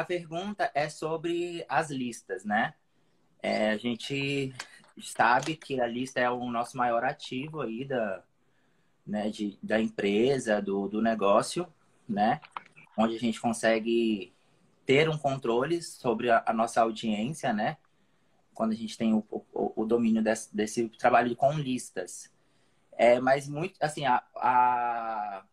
a pergunta é sobre as listas, né? É, a gente sabe que a lista é o nosso maior ativo aí da, né, de, da empresa, do, do negócio, né? Onde a gente consegue ter um controle sobre a, a nossa audiência, né? Quando a gente tem o, o, o domínio desse, desse, trabalho com listas. É, mas muito, assim, a, a,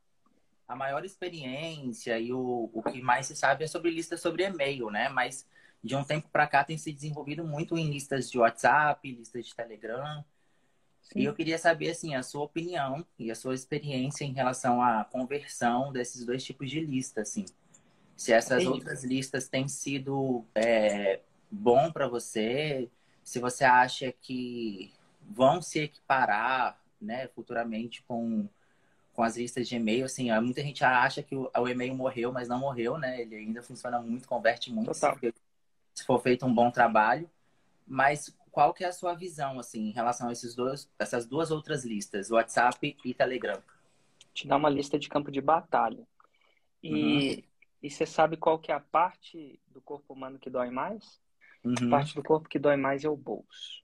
a maior experiência e o, o que mais se sabe é sobre listas sobre e-mail, né? Mas de um tempo para cá tem se desenvolvido muito em listas de WhatsApp, listas de Telegram. Sim. E eu queria saber, assim, a sua opinião e a sua experiência em relação à conversão desses dois tipos de lista, assim. Se essas outras listas têm sido é, bom para você, se você acha que vão se equiparar, né, futuramente com, com as listas de e-mail, assim, muita gente acha que o, o e-mail morreu, mas não morreu, né? Ele ainda funciona muito, converte muito, se, se for feito um bom trabalho. Mas qual que é a sua visão, assim, em relação a esses dois, essas duas outras listas, WhatsApp e Telegram? Te dá uma lista de campo de batalha. E, uhum. e você sabe qual que é a parte do corpo humano que dói mais? Uhum. A parte do corpo que dói mais é o bolso.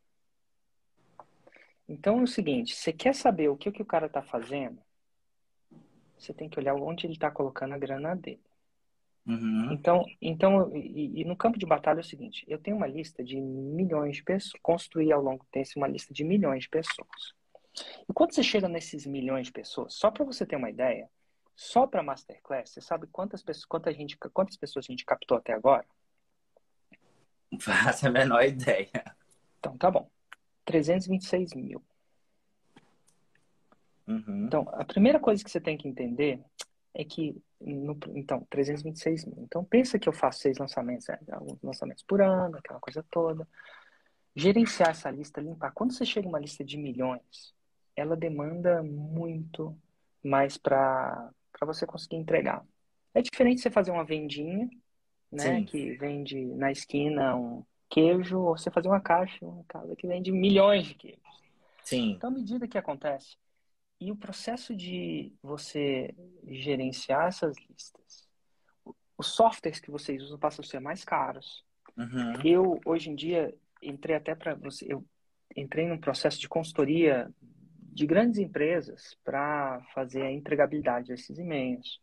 Então é o seguinte, você quer saber o que, que o cara está fazendo? Você tem que olhar onde ele está colocando a grana dele. Uhum. Então, então e, e, no campo de batalha é o seguinte: eu tenho uma lista de milhões de pessoas, construí ao longo do tempo uma lista de milhões de pessoas. E quando você chega nesses milhões de pessoas, só para você ter uma ideia, só para Masterclass, você sabe quantas pessoas, quanta gente, quantas pessoas a gente captou até agora? Não faço a menor ideia. Então tá bom. 326 mil. Uhum. Então, a primeira coisa que você tem que entender é que no, então, 326 mil. Então, pensa que eu faço seis lançamentos, né? alguns lançamentos por ano, aquela coisa toda. Gerenciar essa lista, limpar. Quando você chega uma lista de milhões, ela demanda muito mais para você conseguir entregar. É diferente você fazer uma vendinha, né, Sim. que vende na esquina um queijo, ou você fazer uma caixa, uma casa que vende milhões de queijos. Sim. Então, à medida que acontece, e o processo de você gerenciar essas listas, os softwares que vocês usam passam a ser mais caros. Uhum. Eu, hoje em dia, entrei até para você, eu entrei num processo de consultoria de grandes empresas para fazer a entregabilidade desses e-mails.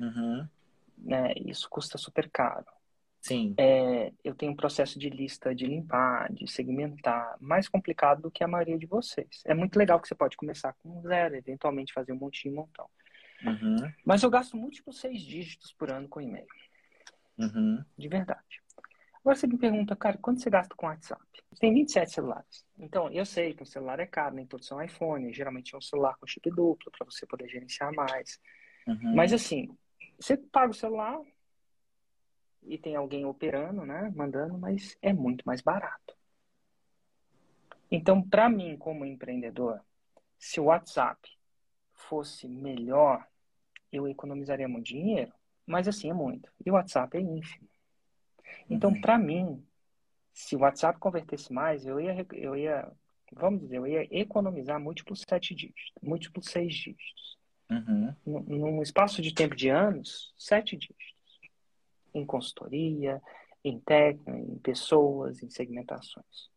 Uhum. Né, isso custa super caro. Sim. É, eu tenho um processo de lista de limpar, de segmentar, mais complicado do que a maioria de vocês. É muito legal que você pode começar com zero, eventualmente fazer um monte de montão. Uhum. Mas eu gasto múltiplos seis dígitos por ano com e-mail. Uhum. De verdade. Agora você me pergunta, cara, quanto você gasta com WhatsApp? Você tem 27 celulares. Então, eu sei que um celular é caro, nem todos são iPhone. Geralmente é um celular com chip duplo, para você poder gerenciar mais. Uhum. Mas assim, você paga o celular, e tem alguém operando, né, mandando, mas é muito mais barato. Então, para mim, como empreendedor, se o WhatsApp fosse melhor, eu economizaria muito dinheiro, mas assim é muito. E o WhatsApp é ínfimo. Então, uhum. para mim, se o WhatsApp convertesse mais, eu ia, eu ia, vamos dizer, eu ia economizar múltiplos sete dígitos, múltiplos seis dígitos. Uhum. Num espaço de tempo de anos, sete dígitos em consultoria, em técnica, em pessoas, em segmentações.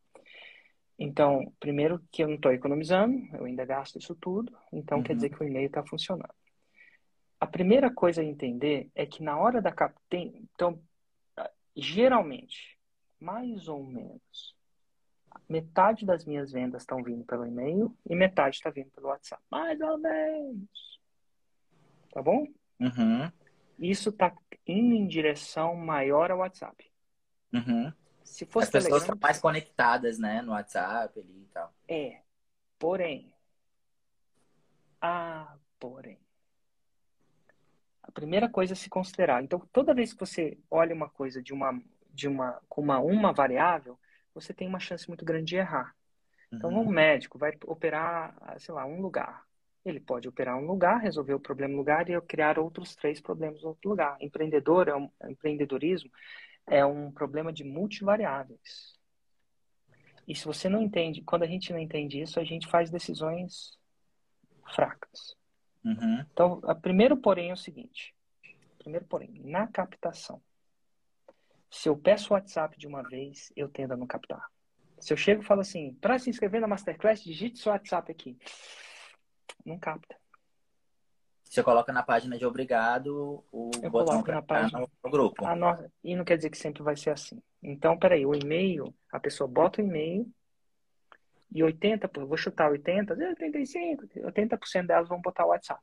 Então, primeiro que eu não estou economizando, eu ainda gasto isso tudo, então uhum. quer dizer que o e-mail está funcionando. A primeira coisa a entender é que na hora da cap... Tem... Então, geralmente, mais ou menos, metade das minhas vendas estão vindo pelo e-mail e metade está vindo pelo WhatsApp. Mais ou menos. Tá bom? Uhum. Isso está indo em direção maior ao WhatsApp. Uhum. Se fosse As pessoas estão mais conectadas, né, no WhatsApp ali e tal. É. Porém. Ah, porém. A primeira coisa a se considerar. Então, toda vez que você olha uma coisa de uma, de uma, com uma, uma variável, você tem uma chance muito grande de errar. Então, uhum. um médico vai operar, sei lá, um lugar. Ele pode operar um lugar, resolver o problema no lugar e criar outros três problemas no outro lugar. Empreendedor é um, empreendedorismo é um problema de multivariáveis. E se você não entende, quando a gente não entende isso, a gente faz decisões fracas. Uhum. Então, o primeiro porém é o seguinte: primeiro porém, na captação. Se eu peço o WhatsApp de uma vez, eu tendo a não captar. Se eu chego e falo assim, para se inscrever na Masterclass, digite seu WhatsApp aqui. Não capta. Você coloca na página de obrigado o eu botão coloco na página no grupo. Ah, nossa, e não quer dizer que sempre vai ser assim. Então, peraí, o e-mail, a pessoa bota o e-mail e 80, vou chutar 80, 85, 80% delas vão botar o WhatsApp.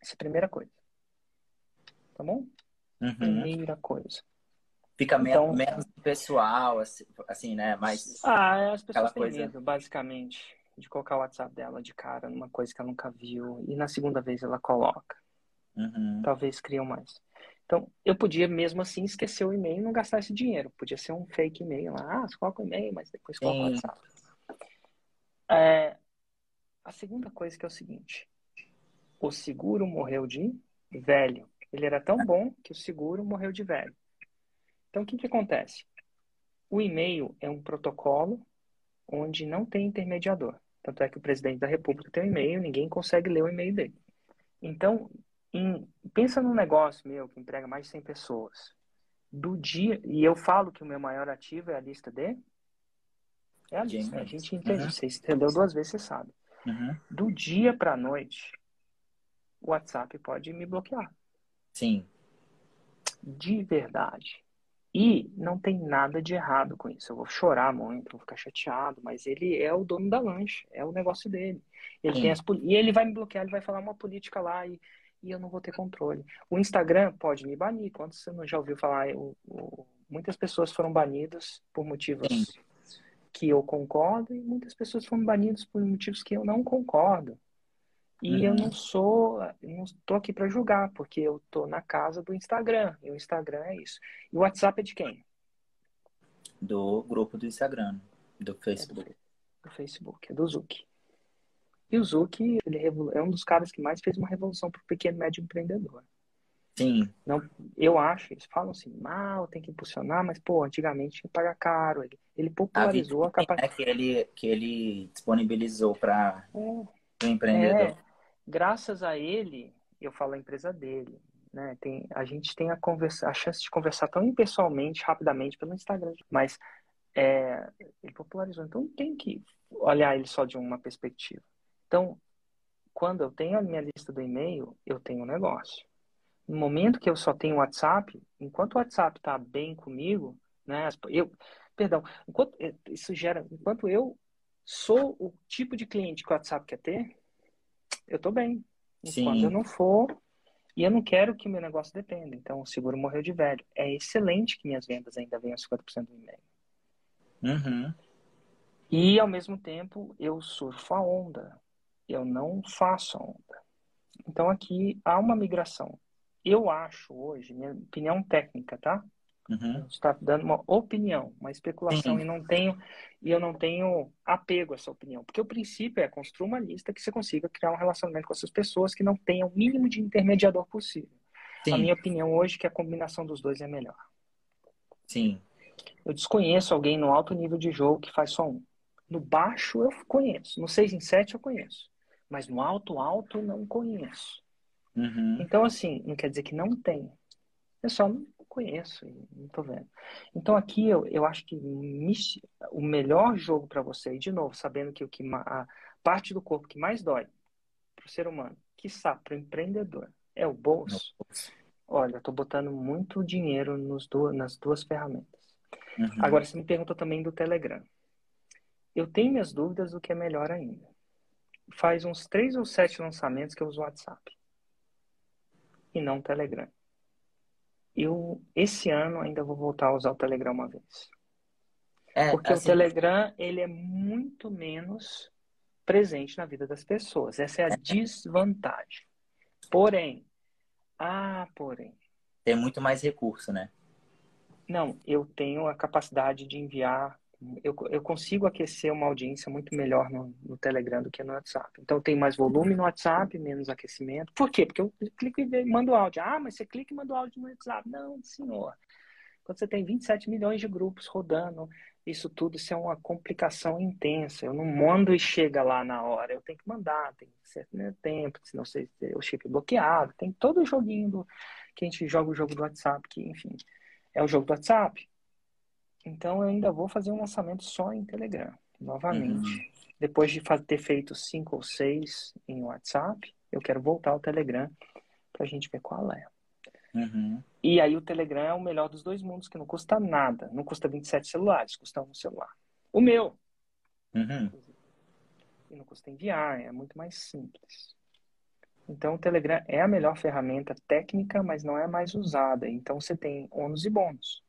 Essa é a primeira coisa. Tá bom? Uhum. Primeira coisa. Fica Então- menos, pessoal, assim, assim, né? Mas Ah, as pessoas têm coisa- medo, basicamente, de colocar o WhatsApp dela de cara numa coisa que ela nunca viu e na segunda vez ela coloca. Uhum. Talvez criam mais. Então, eu podia mesmo assim esquecer o e-mail e não gastar esse dinheiro. Podia ser um fake e-mail lá. Ah, você coloca o e-mail, mas depois coloca o Sim. WhatsApp. É, a segunda coisa que é o seguinte. O seguro morreu de velho. Ele era tão bom que o seguro morreu de velho. Então, o que, que acontece? O e-mail é um protocolo onde não tem intermediador. Tanto é que o presidente da República tem um e-mail, ninguém consegue ler o e-mail dele. Então, em- pensa num negócio meu que emprega mais de 100 pessoas. Do dia, e eu falo que o meu maior ativo é a lista de. É a lista. A gente entende. Uhum. Você entendeu duas vezes, você sabe. Uhum. Do dia para noite, o WhatsApp pode me bloquear. Sim. De verdade. E não tem nada de errado com isso. Eu vou chorar muito, vou ficar chateado, mas ele é o dono da lancha, é o negócio dele. Ele Sim. tem as, e ele vai me bloquear, ele vai falar uma política lá e, e eu não vou ter controle. O Instagram pode me banir. Quando você não já ouviu falar, o- o- muitas pessoas foram banidas por motivos Sim. que eu concordo e muitas pessoas foram banidas por motivos que eu não concordo. E eu Uhum. não sou, eu não estou aqui para julgar, porque eu estou na casa do Instagram. E o Instagram é isso. E o WhatsApp é de quem? Do grupo do Instagram, do É do, Facebook. do Facebook, é do Zuki. E o Zuki, ele é um dos caras que mais fez uma revolução para o pequeno e médio empreendedor. Sim. Não, eu acho, eles falam assim, mal, tem que impulsionar, mas, pô, antigamente tinha que pagar caro. Ele, ele A popularizou a vitrine, capacidade. né, que ele que ele disponibilizou para É, o empreendedor. É, graças a ele, eu falo a empresa dele, né? Tem, a gente tem a, conversa, a chance de conversar tão impessoalmente, rapidamente pelo Instagram, mas é, ele popularizou. Então tem que olhar ele só de uma perspectiva. Então, quando eu tenho a minha lista do e-mail, eu tenho um negócio. No momento que eu só tenho o WhatsApp, enquanto o WhatsApp está bem comigo, né? Eu, perdão, enquanto isso gera, enquanto eu sou o tipo de cliente que o WhatsApp quer ter, eu tô bem. Enquanto Sim. eu não for, e eu não quero que meu negócio dependa. Então, o seguro morreu de velho. É excelente que minhas vendas ainda venham a 50% do e-mail. Uhum. E, ao mesmo tempo, eu surfo a onda. Eu não faço a onda. Então, aqui há uma migração. Eu acho hoje, minha opinião técnica, tá? Uhum. está dando uma opinião, uma especulação Sim. e não tenho e eu não tenho apego a essa opinião, porque o princípio é construir uma lista que você consiga criar um relacionamento com essas pessoas que não tenha o mínimo de intermediador possível. A Sim. minha opinião hoje é que a combinação dos dois é melhor. Sim. Eu desconheço alguém no alto nível de jogo que faz só um. No baixo eu conheço, no 6 em 7 eu conheço, mas no alto alto não conheço. Uhum. Então assim, não quer dizer que não tem. Eu só conheço, e não tô vendo. Então aqui eu, eu acho que me- o melhor jogo para você, e de novo, sabendo que o que a parte do corpo que mais dói para o ser humano, que para o empreendedor, é o bolso. Olha, eu tô botando muito dinheiro nos du- nas duas ferramentas. Uhum. Agora você me pergunta também do Telegram. Eu tenho minhas dúvidas do que é melhor ainda. Faz uns três ou sete lançamentos que eu uso o WhatsApp e não o Telegram. Eu esse ano ainda vou voltar a usar o Telegram uma vez. É, Porque o assim, Telegram, ele é muito menos presente na vida das pessoas. Essa é a desvantagem. Porém, ah, porém, tem muito mais recurso, né? não, eu tenho a capacidade de enviar, eu, eu consigo aquecer uma audiência muito melhor no, no Telegram do que no WhatsApp. Então, tenho mais volume no WhatsApp, menos aquecimento. Por quê? Porque eu clico e mando áudio. Ah, mas você clica e manda áudio no WhatsApp. Não, senhor. Quando você tem 27 milhões de grupos rodando, isso tudo isso é uma complicação intensa. Eu não mando e chega lá na hora. Eu tenho que mandar, tem certo né, tempo, senão você, o chip bloqueado. Tem todo o joguinho do, que a gente joga o jogo do WhatsApp, que, enfim. é o jogo do WhatsApp. Então eu ainda vou fazer um lançamento só em Telegram, novamente. Uhum. Depois de ter feito cinco ou seis em WhatsApp, eu quero voltar ao Telegram para a gente ver qual é. Uhum. E aí o Telegram é o melhor dos dois mundos, que não custa nada. Não custa 27 celulares, custa um celular. O meu. Uhum. E não custa enviar, é muito mais simples. Então o Telegram é a melhor ferramenta técnica, mas não é mais usada. Então você tem ônus e bônus.